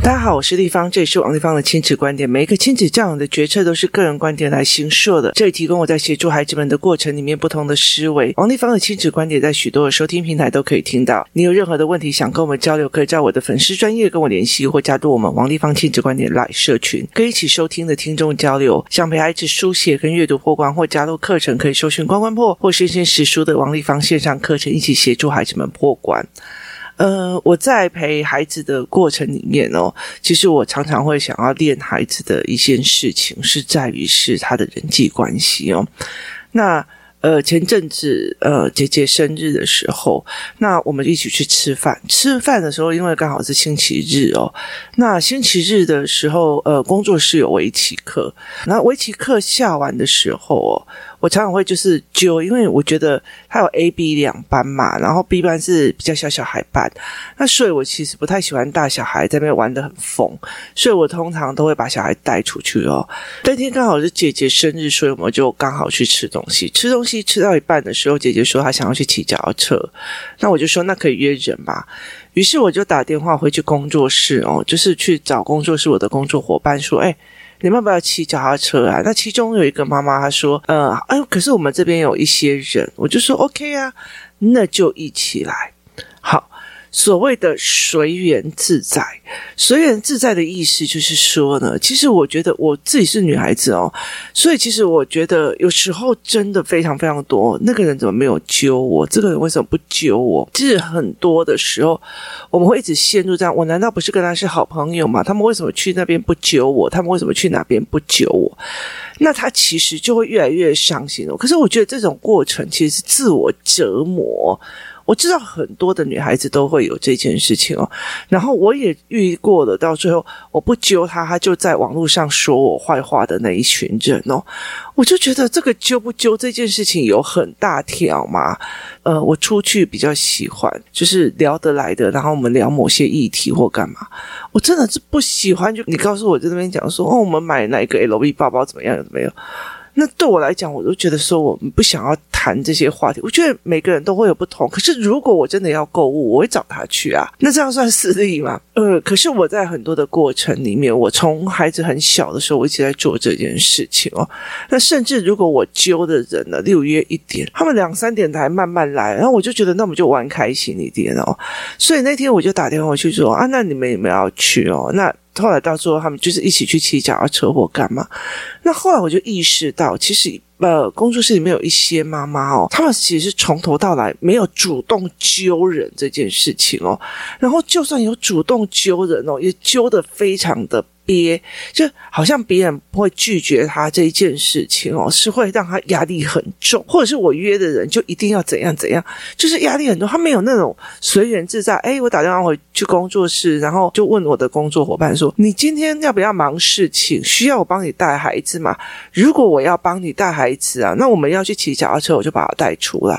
大家好，我是丽芳，这里是王丽芳的亲子观点。每一个亲子教养的决策都是个人观点来行说的，这里提供我在协助孩子们的过程里面不同的思维。王丽芳的亲子观点在许多的收听平台都可以听到。你有任何的问题想跟我们交流，可以在我的粉丝专业跟我联系，或加入我们王丽芳亲子观点来社群，跟一起收听的听众交流。想陪孩子书写跟阅读破关，或加入课程，可以搜寻关关破或生鲜时书的王丽芳线上课程，一起协助孩子们破关。呃，我在陪孩子的过程里面哦，其实我常常会想要练孩子的一件事情，是在于是他的人际关系哦。那呃，前阵子呃，姐姐生日的时候，那我们一起去吃饭。吃饭的时候，因为刚好是星期日哦，那星期日的时候，呃，工作室有围棋课，那围棋课下完的时候哦。我常常会就是揪，因为我觉得他有 A、B 两班嘛，然后 B 班是比较小小孩班，那所以我其实不太喜欢大小孩在那边玩得很疯，所以我通常都会把小孩带出去哦。那天刚好是姐姐生日，所以我们就刚好去吃东西。吃东西吃到一半的时候，姐姐说她想要去骑脚踏车，那我就说那可以约人嘛。于是我就打电话回去工作室哦，就是去找工作室我的工作伙伴说，哎。你们要不要骑脚踏车啊？那其中有一个妈妈她说：“呃，哎呦，可是我们这边有一些人。”我就说：“OK 啊，那就一起来。”所谓的随缘自在，随缘自在的意思就是说呢，其实我觉得我自己是女孩子哦，所以其实我觉得有时候真的非常非常多，那个人怎么没有揪我？这个人为什么不揪我？其实很多的时候，我们会一直陷入这样：我难道不是跟他是好朋友吗？他们为什么去那边不揪我？他们为什么去哪边不揪我？那他其实就会越来越伤心了。可是我觉得这种过程其实是自我折磨。我知道很多的女孩子都会有这件事情哦，然后我也遇过了，到最后我不揪她，她就在网络上说我坏话的那一群人哦，我就觉得这个揪不揪这件事情有很大条嘛。呃，我出去比较喜欢就是聊得来的，然后我们聊某些议题或干嘛，我真的是不喜欢就你告诉我在那边讲说哦，我们买哪个 LV 包包怎么样怎么样。那对我来讲，我都觉得说我们不想要谈这些话题。我觉得每个人都会有不同，可是如果我真的要购物，我会找他去啊。那这样算私利吗？呃，可是我在很多的过程里面，我从孩子很小的时候，我一直在做这件事情哦。那甚至如果我揪的人呢，六月一点，他们两三点才慢慢来，然后我就觉得那我们就玩开心一点哦。所以那天我就打电话去说啊，那你们有没有要去哦？那。后来到最后，他们就是一起去骑脚啊车祸干嘛。那后来我就意识到，其实呃，工作室里面有一些妈妈哦，他们其实是从头到来没有主动揪人这件事情哦。然后就算有主动揪人哦，也揪的非常的。憋，就好像别人不会拒绝他这一件事情哦，是会让他压力很重，或者是我约的人就一定要怎样怎样，就是压力很重。他没有那种随缘自在。哎，我打电话回去工作室，然后就问我的工作伙伴说：“你今天要不要忙事情？需要我帮你带孩子吗？如果我要帮你带孩子啊，那我们要去骑脚踏车，我就把他带出来。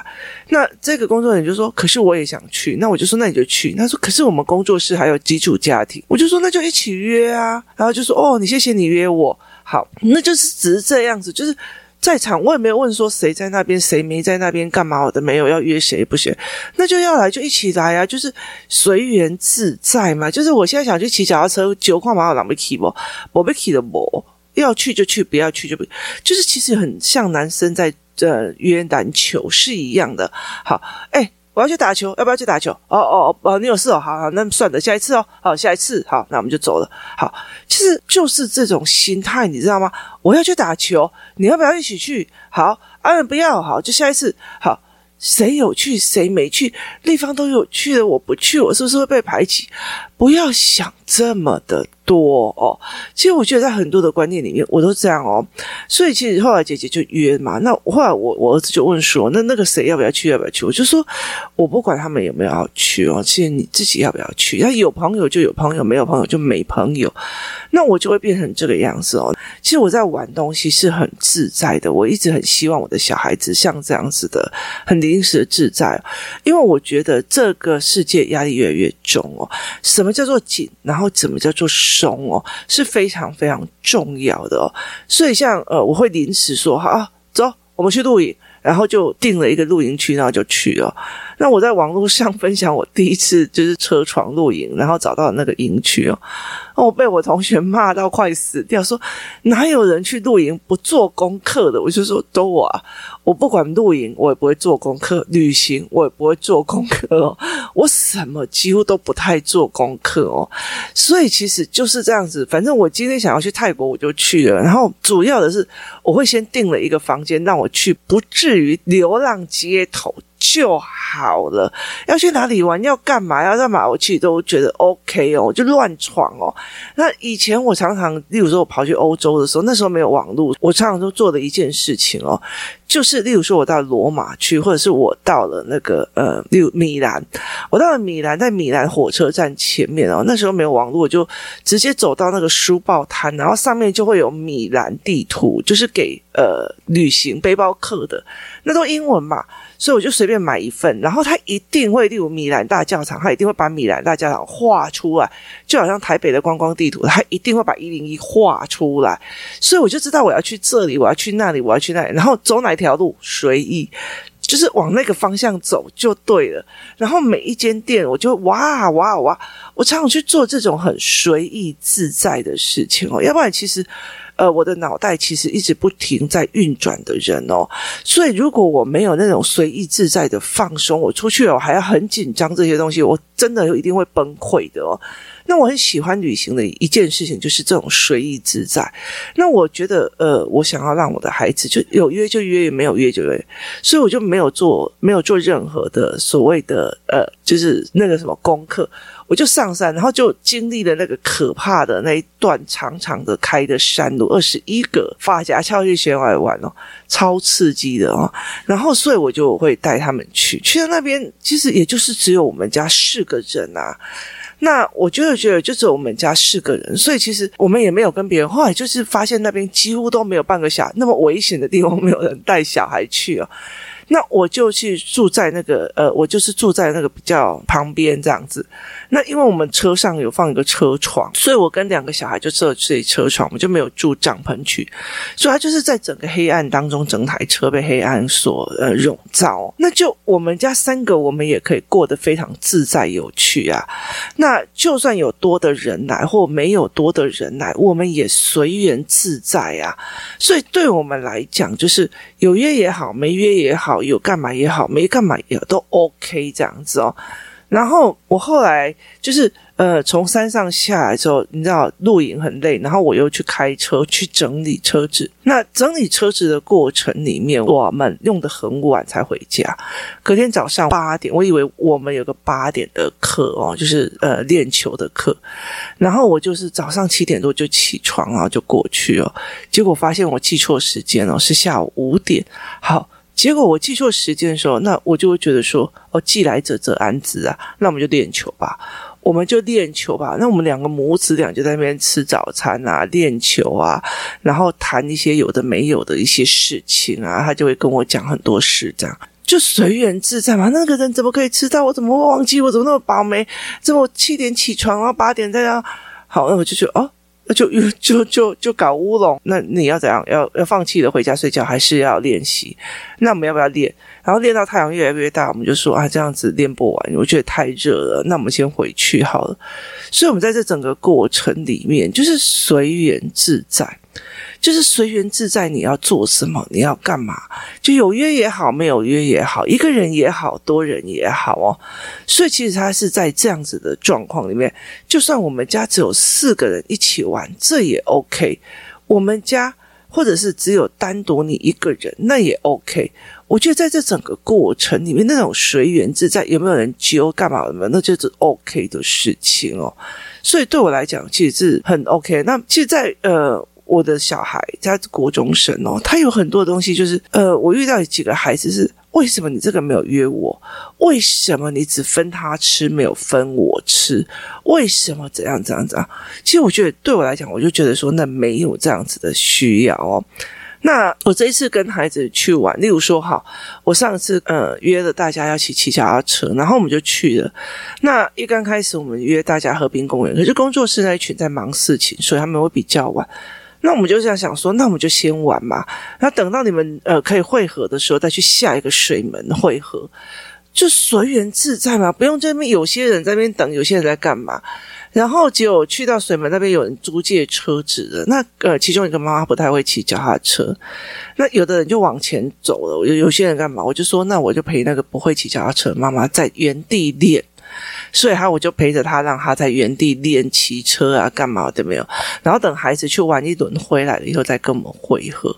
那这个工作人员就说：可是我也想去。那我就说：那你就去。他说：可是我们工作室还有几组家庭，我就说：那就一起约啊。”然后就说：“哦，你谢谢你约我，好，那就是只是这样子，就是在场，我也没有问说谁在那边，谁没在那边干嘛，我的没有要约谁不行，那就要来就一起来啊，就是随缘自在嘛。就是我现在想去骑脚踏车，九块马有哪没骑不？我没骑的不，要去就去，不要去就不，就是其实很像男生在呃约篮球是一样的。好，哎。”我要去打球，要不要去打球？哦哦哦，你有事哦，好好，那算了，下一次哦，好，下一次，好，那我们就走了。好，其实就是这种心态，你知道吗？我要去打球，你要不要一起去？好，啊，不要，好，就下一次，好。谁有去，谁没去？丽芳都有去了，我不去，我是不是会被排挤？不要想这么的多哦。其实我觉得在很多的观念里面，我都这样哦。所以其实后来姐姐就约嘛，那后来我我儿子就问说：“那那个谁要不要去？要不要去？”我就说：“我不管他们有没有要去哦，其实你自己要不要去？那有朋友就有朋友，没有朋友就没朋友。那我就会变成这个样子哦。其实我在玩东西是很自在的，我一直很希望我的小孩子像这样子的，很临时的自在，因为我觉得这个世界压力越来越重哦。什么叫做紧？然后怎么叫做中哦？是非常非常重要的哦。所以像呃，我会临时说好，走，我们去露营，然后就定了一个露营区，然后就去了。那我在网络上分享我第一次就是车床露营，然后找到那个营区哦。我被我同学骂到快死掉，说哪有人去露营不做功课的？我就说都我啊，我不管露营，我也不会做功课；旅行我也不会做功课哦。我什么几乎都不太做功课哦。所以其实就是这样子，反正我今天想要去泰国，我就去了。然后主要的是，我会先订了一个房间让我去，不至于流浪街头。就好了。要去哪里玩，要干嘛，要干嘛，我其实都觉得 OK 哦，就乱闯哦。那以前我常常，例如说我跑去欧洲的时候，那时候没有网络，我常常都做的一件事情哦，就是例如说我到罗马去，或者是我到了那个呃，例如米兰，我到了米兰，在米兰火车站前面哦，那时候没有网络，我就直接走到那个书报摊，然后上面就会有米兰地图，就是给呃旅行背包客的，那都英文嘛。所以我就随便买一份，然后他一定会，例如米兰大教堂，他一定会把米兰大教堂画出来，就好像台北的观光地图，他一定会把一零一画出来，所以我就知道我要去这里，我要去那里，我要去那里，然后走哪条路随意，就是往那个方向走就对了。然后每一间店，我就哇哇哇，我常常去做这种很随意自在的事情哦，要不然其实。呃，我的脑袋其实一直不停在运转的人哦，所以如果我没有那种随意自在的放松，我出去了我还要很紧张这些东西，我真的一定会崩溃的哦。那我很喜欢旅行的一件事情就是这种随意自在。那我觉得，呃，我想要让我的孩子就有约就约，没有约就约，所以我就没有做没有做任何的所谓的呃，就是那个什么功课。我就上山，然后就经历了那个可怕的那一段长长的开的山路，二十一个发夹翘去悬崖玩哦，超刺激的哦。然后，所以我就会带他们去，去到那边，其实也就是只有我们家四个人啊。那我就是觉得，就只有我们家四个人，所以其实我们也没有跟别人。后来就是发现那边几乎都没有半个小孩，那么危险的地方没有人带小孩去哦。那我就去住在那个呃，我就是住在那个比较旁边这样子。那因为我们车上有放一个车床，所以我跟两个小孩就坐这车床，我们就没有住帐篷去。所以他就是在整个黑暗当中，整台车被黑暗所呃笼罩。那就我们家三个，我们也可以过得非常自在有趣啊。那就算有多的人来，或没有多的人来，我们也随缘自在啊。所以对我们来讲，就是有约也好，没约也好。有干嘛也好，没干嘛也好，都 OK 这样子哦。然后我后来就是呃，从山上下来之后，你知道露营很累，然后我又去开车去整理车子。那整理车子的过程里面，我们用得很晚才回家。隔天早上八点，我以为我们有个八点的课哦，就是呃练球的课。然后我就是早上七点多就起床啊，就过去哦。结果发现我记错时间哦，是下午五点。好。结果我记错时间的时候，那我就会觉得说，哦，既来者则安之啊，那我们就练球吧，我们就练球吧。那我们两个母子俩就在那边吃早餐啊，练球啊，然后谈一些有的没有的一些事情啊。他就会跟我讲很多事，这样就随缘自在嘛。那个人怎么可以迟到？我怎么会忘记？我怎么那么倒霉？这么我七点起床，然后八点在那，好，那我就觉得哦。就就就就搞乌龙，那你要怎样？要要放弃了回家睡觉，还是要练习？那我们要不要练？然后练到太阳越来越大，我们就说啊，这样子练不完，我觉得太热了。那我们先回去好了。所以，我们在这整个过程里面，就是随缘自在。就是随缘自在，你要做什么，你要干嘛，就有约也好，没有约也好，一个人也好，多人也好哦。所以其实他是在这样子的状况里面，就算我们家只有四个人一起玩，这也 OK。我们家或者是只有单独你一个人，那也 OK。我觉得在这整个过程里面，那种随缘自在，有没有人揪干嘛的，那就是 OK 的事情哦。所以对我来讲，其实是很 OK。那其实在，呃。我的小孩他国中生哦，他有很多东西，就是呃，我遇到几个孩子是，为什么你这个没有约我？为什么你只分他吃，没有分我吃？为什么怎样怎样怎样？其实我觉得对我来讲，我就觉得说，那没有这样子的需要哦。那我这一次跟孩子去玩，例如说，哈，我上次呃约了大家要骑骑脚踏车，然后我们就去了。那一刚开始我们约大家河滨公园，可是工作室那一群在忙事情，所以他们会比较晚。那我们就这样想说，那我们就先玩嘛。那等到你们呃可以汇合的时候，再去下一个水门汇合。就随缘自在嘛，不用这边有些人在那边等，有些人在干嘛。然后就去到水门那边有人租借车子的，那呃其中一个妈妈不太会骑脚踏车，那有的人就往前走了，有有些人干嘛？我就说那我就陪那个不会骑脚踏车妈妈在原地练。所以他我就陪着他，让他在原地练骑车啊，干嘛的没有？然后等孩子去玩一轮回来了以后，再跟我们会合，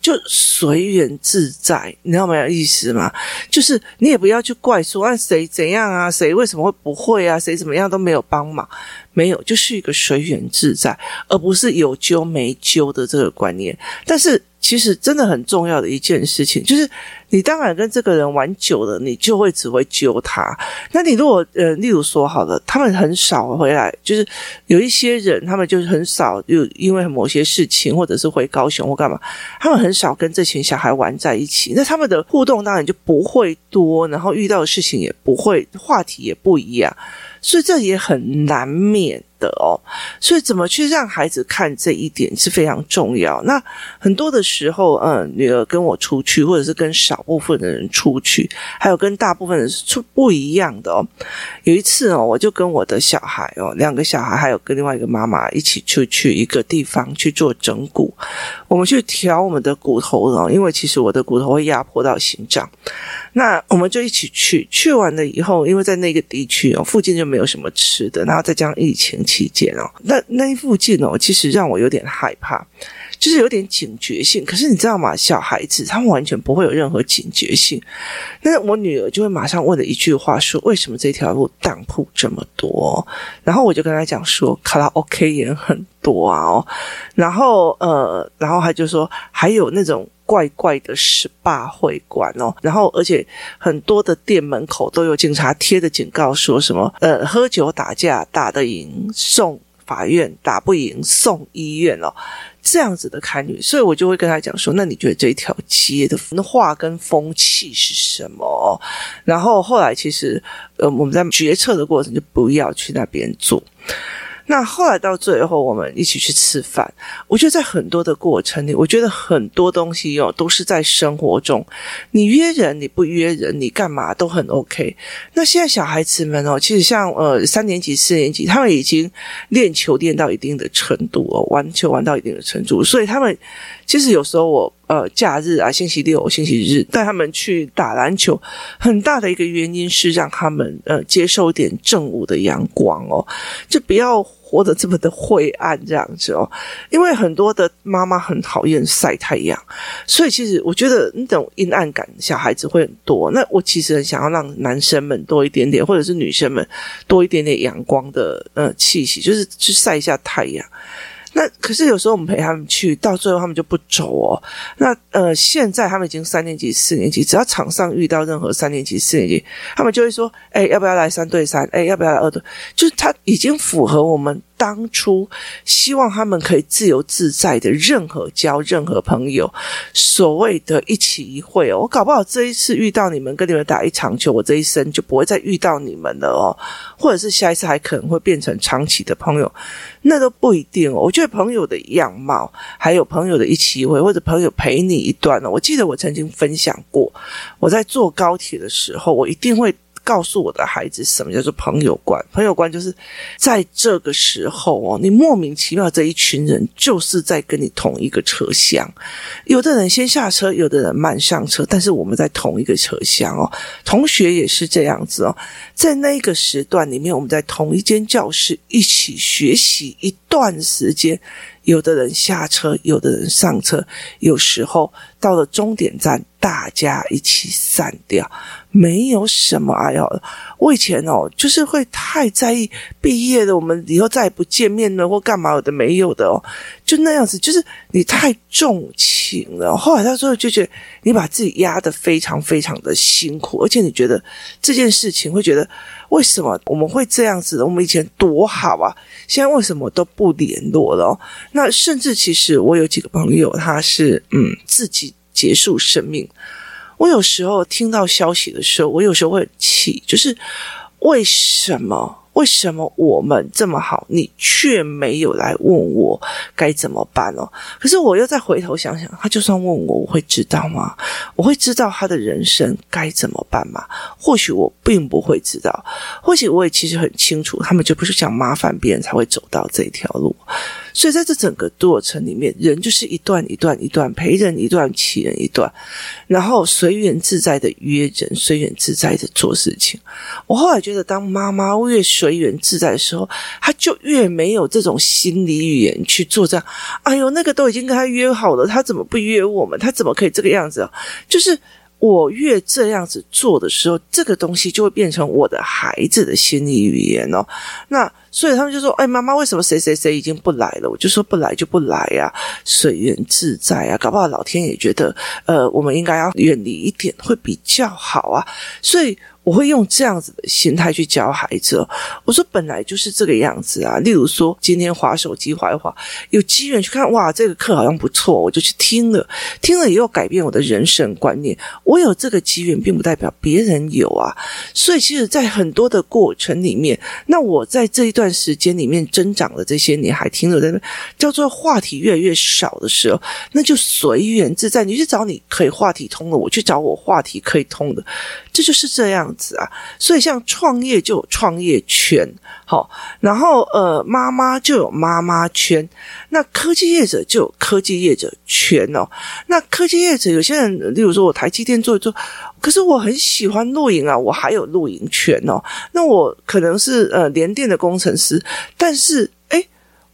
就随缘自在，你知道没有意思吗？就是你也不要去怪说啊谁怎样啊，谁为什么会不会啊，谁怎么样都没有帮忙，没有，就是一个随缘自在，而不是有揪没揪的这个观念。但是其实真的很重要的一件事情就是。你当然跟这个人玩久了，你就会只会揪他。那你如果呃，例如说好了，他们很少回来，就是有一些人，他们就是很少，就因为某些事情，或者是回高雄或干嘛，他们很少跟这群小孩玩在一起。那他们的互动当然就不会多，然后遇到的事情也不会，话题也不一样，所以这也很难免。的哦，所以怎么去让孩子看这一点是非常重要。那很多的时候，嗯，女儿跟我出去，或者是跟少部分的人出去，还有跟大部分人是出不一样的哦。有一次哦，我就跟我的小孩哦，两个小孩，还有跟另外一个妈妈一起出去一个地方去做整骨，我们去调我们的骨头哦，因为其实我的骨头会压迫到心脏。那我们就一起去，去完了以后，因为在那个地区哦，附近就没有什么吃的，然后再加上疫情期间哦，那那附近哦，其实让我有点害怕，就是有点警觉性。可是你知道吗？小孩子他们完全不会有任何警觉性。那我女儿就会马上问了一句话说：“为什么这条路当铺这么多？”然后我就跟她讲说：“卡拉 OK 也很多啊。”，然后呃，然后他就说还有那种。怪怪的 SPA 会馆哦，然后而且很多的店门口都有警察贴的警告，说什么呃，喝酒打架打得赢送法院，打不赢送医院哦，这样子的看女，所以我就会跟他讲说，那你觉得这条街的话跟风气是什么？然后后来其实呃，我们在决策的过程就不要去那边做。那后来到最后，我们一起去吃饭。我觉得在很多的过程里，我觉得很多东西哦，都是在生活中。你约人，你不约人，你干嘛都很 OK。那现在小孩子们哦，其实像呃三年级、四年级，他们已经练球练到一定的程度哦，玩球玩到一定的程度，所以他们其实有时候我呃假日啊，星期六、星期日带他们去打篮球，很大的一个原因是让他们呃接受一点正午的阳光哦，就不要。活得这么的晦暗这样子哦，因为很多的妈妈很讨厌晒太阳，所以其实我觉得那种阴暗感，小孩子会很多。那我其实很想要让男生们多一点点，或者是女生们多一点点阳光的呃气息，就是去晒一下太阳。那可是有时候我们陪他们去，到最后他们就不走哦。那呃，现在他们已经三年级、四年级，只要场上遇到任何三年级、四年级，他们就会说：“哎，要不要来三对三？哎，要不要来二对？”就是他已经符合我们。当初希望他们可以自由自在的任何交任何朋友，所谓的一起一会哦，我搞不好这一次遇到你们，跟你们打一场球，我这一生就不会再遇到你们了哦，或者是下一次还可能会变成长期的朋友，那都不一定哦。我觉得朋友的样貌，还有朋友的一起一会，或者朋友陪你一段哦。我记得我曾经分享过，我在坐高铁的时候，我一定会。告诉我的孩子，什么叫做朋友观？朋友观就是在这个时候哦，你莫名其妙这一群人就是在跟你同一个车厢，有的人先下车，有的人慢上车，但是我们在同一个车厢哦。同学也是这样子哦，在那个时段里面，我们在同一间教室一起学习一段时间。有的人下车，有的人上车，有时候到了终点站，大家一起散掉，没有什么哎呦，我以前哦，就是会太在意毕业了，我们以后再也不见面了，或干嘛有的没有的哦，就那样子，就是你太重情了。后来他说，就觉得你把自己压得非常非常的辛苦，而且你觉得这件事情会觉得。为什么我们会这样子的？我们以前多好啊！现在为什么都不联络了？那甚至其实我有几个朋友，他是嗯自己结束生命。我有时候听到消息的时候，我有时候会很气，就是为什么为什么我们这么好，你却没有来问我该怎么办哦？可是我又再回头想想，他就算问我，我会知道吗？我会知道他的人生该怎么办吗？或许我并不会知道，或许我也其实很清楚，他们就不是想麻烦别人才会走到这条路。所以在这整个过程里面，人就是一段一段一段陪人一段，弃人一段，然后随缘自在的约人，随缘自在的做事情。我后来觉得，当妈妈越随缘自在的时候，她就越没有这种心理语言去做这样。哎呦，那个都已经跟他约好了，他怎么不约我们？他怎么可以这个样子？就是。我越这样子做的时候，这个东西就会变成我的孩子的心理语言哦。那所以他们就说：“哎，妈妈，为什么谁谁谁已经不来了？”我就说：“不来就不来呀，随缘自在啊。搞不好老天也觉得，呃，我们应该要远离一点，会比较好啊。”所以。我会用这样子的心态去教孩子。我说本来就是这个样子啊。例如说，今天滑手机滑一滑，有机缘去看，哇，这个课好像不错，我就去听了。听了以后改变我的人生观念。我有这个机缘，并不代表别人有啊。所以，其实，在很多的过程里面，那我在这一段时间里面增长的这些年，还停留在那叫做话题越来越少的时候，那就随缘自在。你去找你可以话题通的，我去找我话题可以通的，这就是这样。子啊，所以像创业就有创业圈，好，然后呃，妈妈就有妈妈圈，那科技业者就有科技业者圈哦。那科技业者有些人，例如说我台积电做一做，可是我很喜欢露营啊，我还有露营圈哦。那我可能是呃联电的工程师，但是。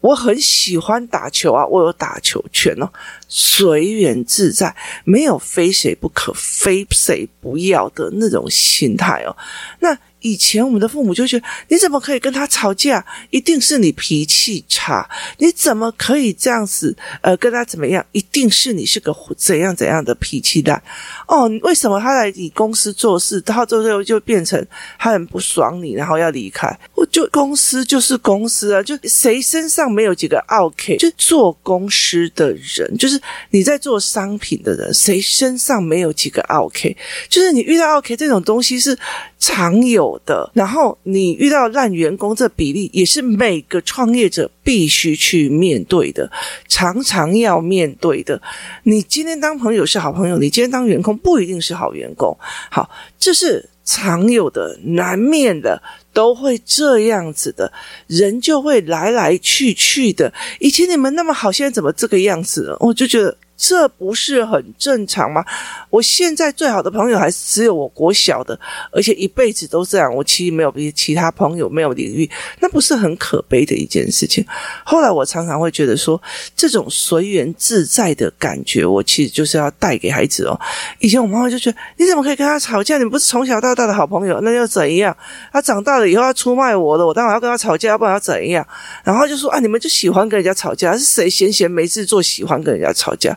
我很喜欢打球啊，我有打球权哦，随缘自在，没有非谁不可、非谁不要的那种心态哦。那。以前我们的父母就觉得，你怎么可以跟他吵架？一定是你脾气差。你怎么可以这样子？呃，跟他怎么样？一定是你是个怎样怎样的脾气的。哦，为什么他来你公司做事，到最后就变成他很不爽你，然后要离开？我就公司就是公司啊，就谁身上没有几个 OK？？就做公司的人，就是你在做商品的人，谁身上没有几个 OK？？就是你遇到 OK 这种东西是常有的，然后你遇到烂员工，这比例也是每个创业者必须去面对的，常常要面对的。你今天当朋友是好朋友，你今天当员工不一定是好员工。好，这是常有的、难免的，都会这样子的，人就会来来去去的。以前你们那么好，现在怎么这个样子了？我就觉得。这不是很正常吗？我现在最好的朋友还是只有我国小的，而且一辈子都这样。我其实没有比其他朋友没有领域，那不是很可悲的一件事情。后来我常常会觉得说，这种随缘自在的感觉，我其实就是要带给孩子哦。以前我妈妈就觉得，你怎么可以跟他吵架？你不是从小到大的好朋友，那又怎样？他长大了以后要出卖我的，我当然要跟他吵架，要不然要怎样？然后就说啊，你们就喜欢跟人家吵架，是谁闲闲没事做，喜欢跟人家吵架？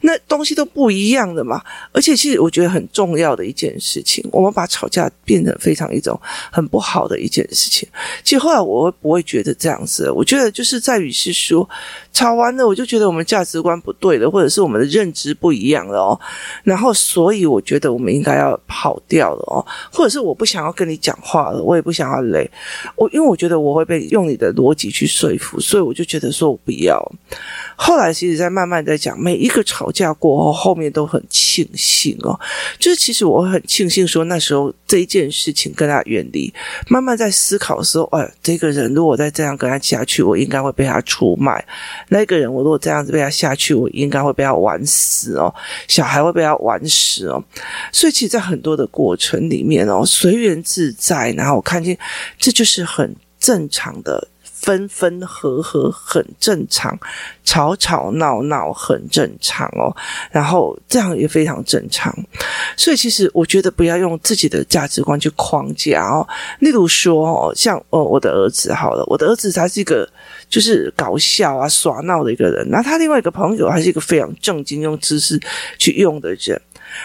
那东西都不一样的嘛，而且其实我觉得很重要的一件事情，我们把吵架变成非常一种很不好的一件事情。其实后来我会不会觉得这样子？我觉得就是在于是说，吵完了我就觉得我们价值观不对了，或者是我们的认知不一样了哦。然后所以我觉得我们应该要跑掉了哦，或者是我不想要跟你讲话了，我也不想要累。我因为我觉得我会被用你的逻辑去说服，所以我就觉得说我不要。后来其实在慢慢在讲每一个吵架过后，后面都很庆幸哦，就是其实我很庆幸说那时候这一件事情跟他远离，慢慢在思考的时候，哎，这个人如果再这样跟他下去，我应该会被他出卖；那个人我如果这样子被他下去，我应该会被他玩死哦，小孩会被他玩死哦。所以其实，在很多的过程里面哦，随缘自在，然后我看见这就是很正常的。分分合合很正常，吵吵闹闹很正常哦，然后这样也非常正常。所以其实我觉得不要用自己的价值观去框架哦。例如说哦，像哦我的儿子好了，我的儿子他是一个就是搞笑啊耍闹的一个人，那他另外一个朋友还是一个非常正经用知识去用的人，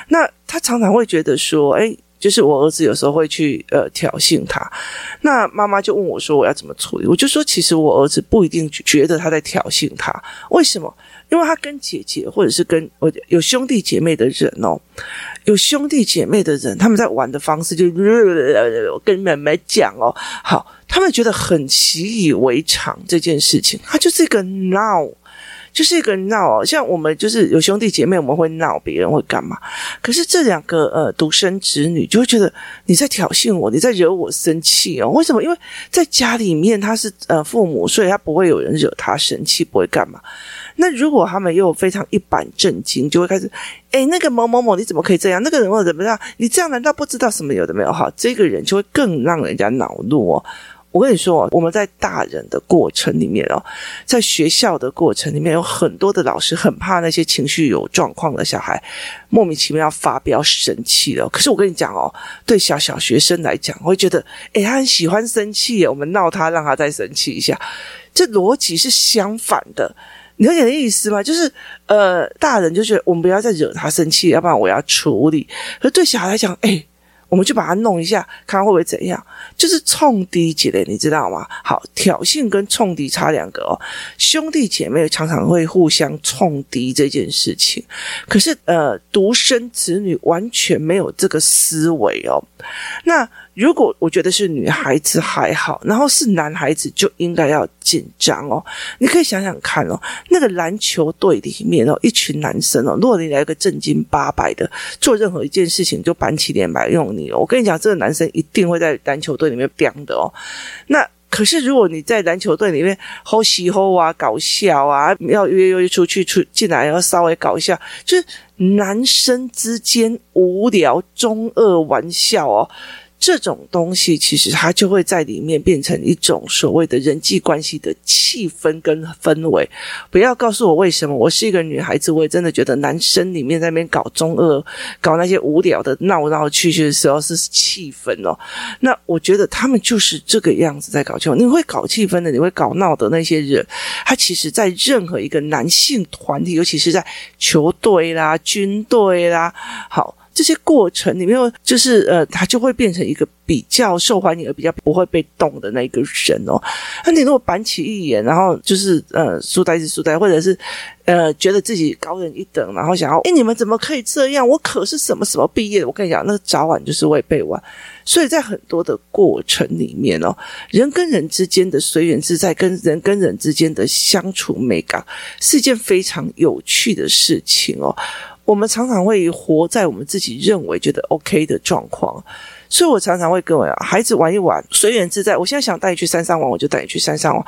那他常常会觉得说，哎。就是我儿子有时候会去呃挑衅他，那妈妈就问我说我要怎么处理？我就说其实我儿子不一定觉得他在挑衅他，为什么？因为他跟姐姐或者是跟我有兄弟姐妹的人哦，有兄弟姐妹的人，他们在玩的方式就我跟妹妹讲哦，好。他们觉得很习以为常这件事情，他就是一个闹。就是一个闹哦，像我们就是有兄弟姐妹，我们会闹别人会干嘛？可是这两个呃独生子女就会觉得你在挑衅我，你在惹我生气哦。为什么？因为在家里面他是呃父母，所以他不会有人惹他生气，不会干嘛。那如果他们又非常一板正经，就会开始诶，那个某某某你怎么可以这样？那个人或者怎么样？你这样难道不知道什么有的没有？哈，这个人就会更让人家恼怒哦。我跟你说，我们在大人的过程里面哦，在学校的过程里面，有很多的老师很怕那些情绪有状况的小孩莫名其妙要发飙生气了。可是我跟你讲哦，对小小学生来讲，会觉得，诶，他很喜欢生气，我们闹他，让他再生气一下，这逻辑是相反的。你了解意思吗？就是呃，大人就觉得我们不要再惹他生气，要不然我要处理。可是对小孩来讲，诶。我们就把它弄一下，看会不会怎样？就是冲敌起来，你知道吗？好，挑衅跟冲敌差两个哦。兄弟姐妹常常会互相冲敌这件事情，可是呃，独生子女完全没有这个思维哦。那。如果我觉得是女孩子还好，然后是男孩子就应该要紧张哦。你可以想想看哦，那个篮球队里面哦，一群男生哦，如果你来个正经八百的，做任何一件事情就板起脸来用你我跟你讲，这个男生一定会在篮球队里面飙的哦。那可是如果你在篮球队里面吼嘻吼啊，搞笑啊，要约约出去出进来要稍微搞一下，就是男生之间无聊中二玩笑哦。这种东西其实它就会在里面变成一种所谓的人际关系的气氛跟氛围。不要告诉我为什么，我是一个女孩子，我也真的觉得男生里面在那边搞中二、搞那些无聊的闹闹去去的时候是气氛哦。那我觉得他们就是这个样子在搞气氛。你会搞气氛的，你会搞闹的那些人，他其实在任何一个男性团体，尤其是在球队啦、军队啦，好。这些过程里面，就是呃，他就会变成一个比较受欢迎而比较不会被动的那个人哦。那你如果板起一眼，然后就是呃，书呆子书呆，或者是呃，觉得自己高人一等，然后想要，诶，你们怎么可以这样？我可是什么什么毕业的？我跟你讲，那早晚就是会被玩。所以在很多的过程里面哦，人跟人之间的随缘自在，跟人跟人之间的相处美感，是一件非常有趣的事情哦。我们常常会活在我们自己认为觉得 OK 的状况，所以我常常会跟我孩子玩一玩，随缘自在。我现在想带你去山上玩，我就带你去山上玩。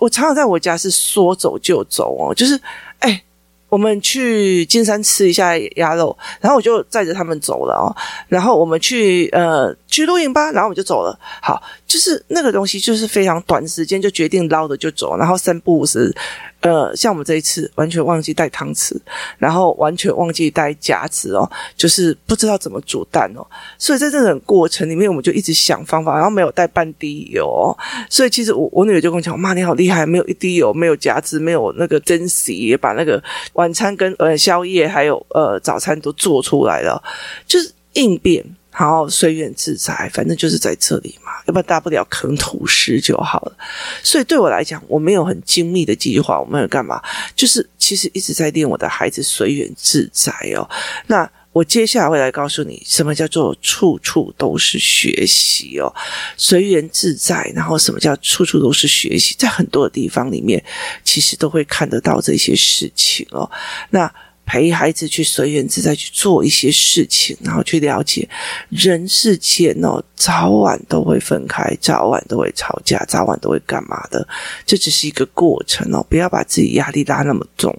我常常在我家是说走就走哦，就是哎，我们去金山吃一下鸭肉，然后我就载着他们走了哦。然后我们去呃去露营吧，然后我们就走了。好，就是那个东西就是非常短时间就决定捞的就走，然后三不五时。呃，像我们这一次完全忘记带汤匙，然后完全忘记带夹子哦，就是不知道怎么煮蛋哦，所以在这种过程里面，我们就一直想方法，然后没有带半滴油哦，所以其实我我女儿就跟我讲，妈你好厉害，没有一滴油，没有夹子，没有那个珍惜，也把那个晚餐跟呃宵夜还有呃早餐都做出来了，就是应变。好，随缘自在，反正就是在这里嘛，要不然大不了啃土石就好了。所以对我来讲，我没有很精密的计划，我没有干嘛，就是其实一直在练我的孩子随缘自在哦。那我接下来会来告诉你，什么叫做处处都是学习哦，随缘自在。然后什么叫处处都是学习，在很多的地方里面，其实都会看得到这些事情哦。那。陪孩子去随缘自在去做一些事情，然后去了解人世间哦，早晚都会分开，早晚都会吵架，早晚都会干嘛的。这只是一个过程哦，不要把自己压力拉那么重。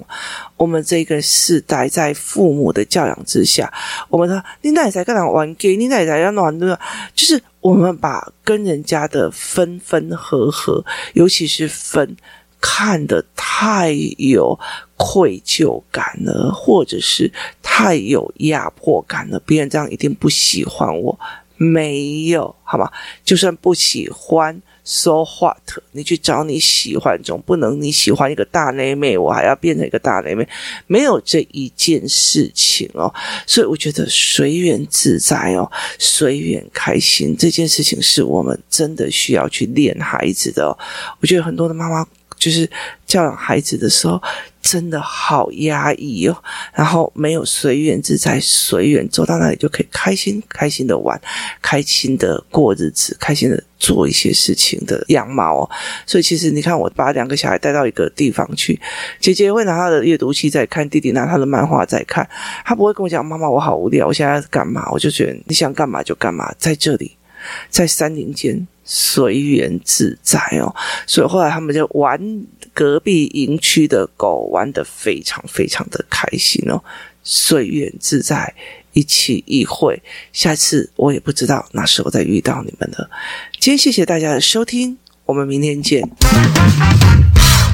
我们这个世代在父母的教养之下，我们说你奶奶跟人玩 g 你奶奶要玩的，就是我们把跟人家的分分合合，尤其是分。看得太有愧疚感了，或者是太有压迫感了，别人这样一定不喜欢我。没有，好吗？就算不喜欢，so what？你去找你喜欢，总不能你喜欢一个大内妹，我还要变成一个大内妹，没有这一件事情哦。所以我觉得随缘自在哦，随缘开心这件事情是我们真的需要去练孩子的。我觉得很多的妈妈。就是教养孩子的时候，真的好压抑哦。然后没有随缘自在，随缘走到那里就可以开心开心的玩，开心的过日子，开心的做一些事情的样貌哦。所以其实你看，我把两个小孩带到一个地方去，姐姐会拿她的阅读器在看，弟弟拿他的漫画在看。他不会跟我讲：“妈妈，我好无聊，我现在干嘛？”我就觉得你想干嘛就干嘛，在这里，在山林间。随缘自在哦，所以后来他们就玩隔壁营区的狗，玩得非常非常的开心哦，随缘自在，一起一会，下次我也不知道那时候再遇到你们了。今天谢谢大家的收听，我们明天见。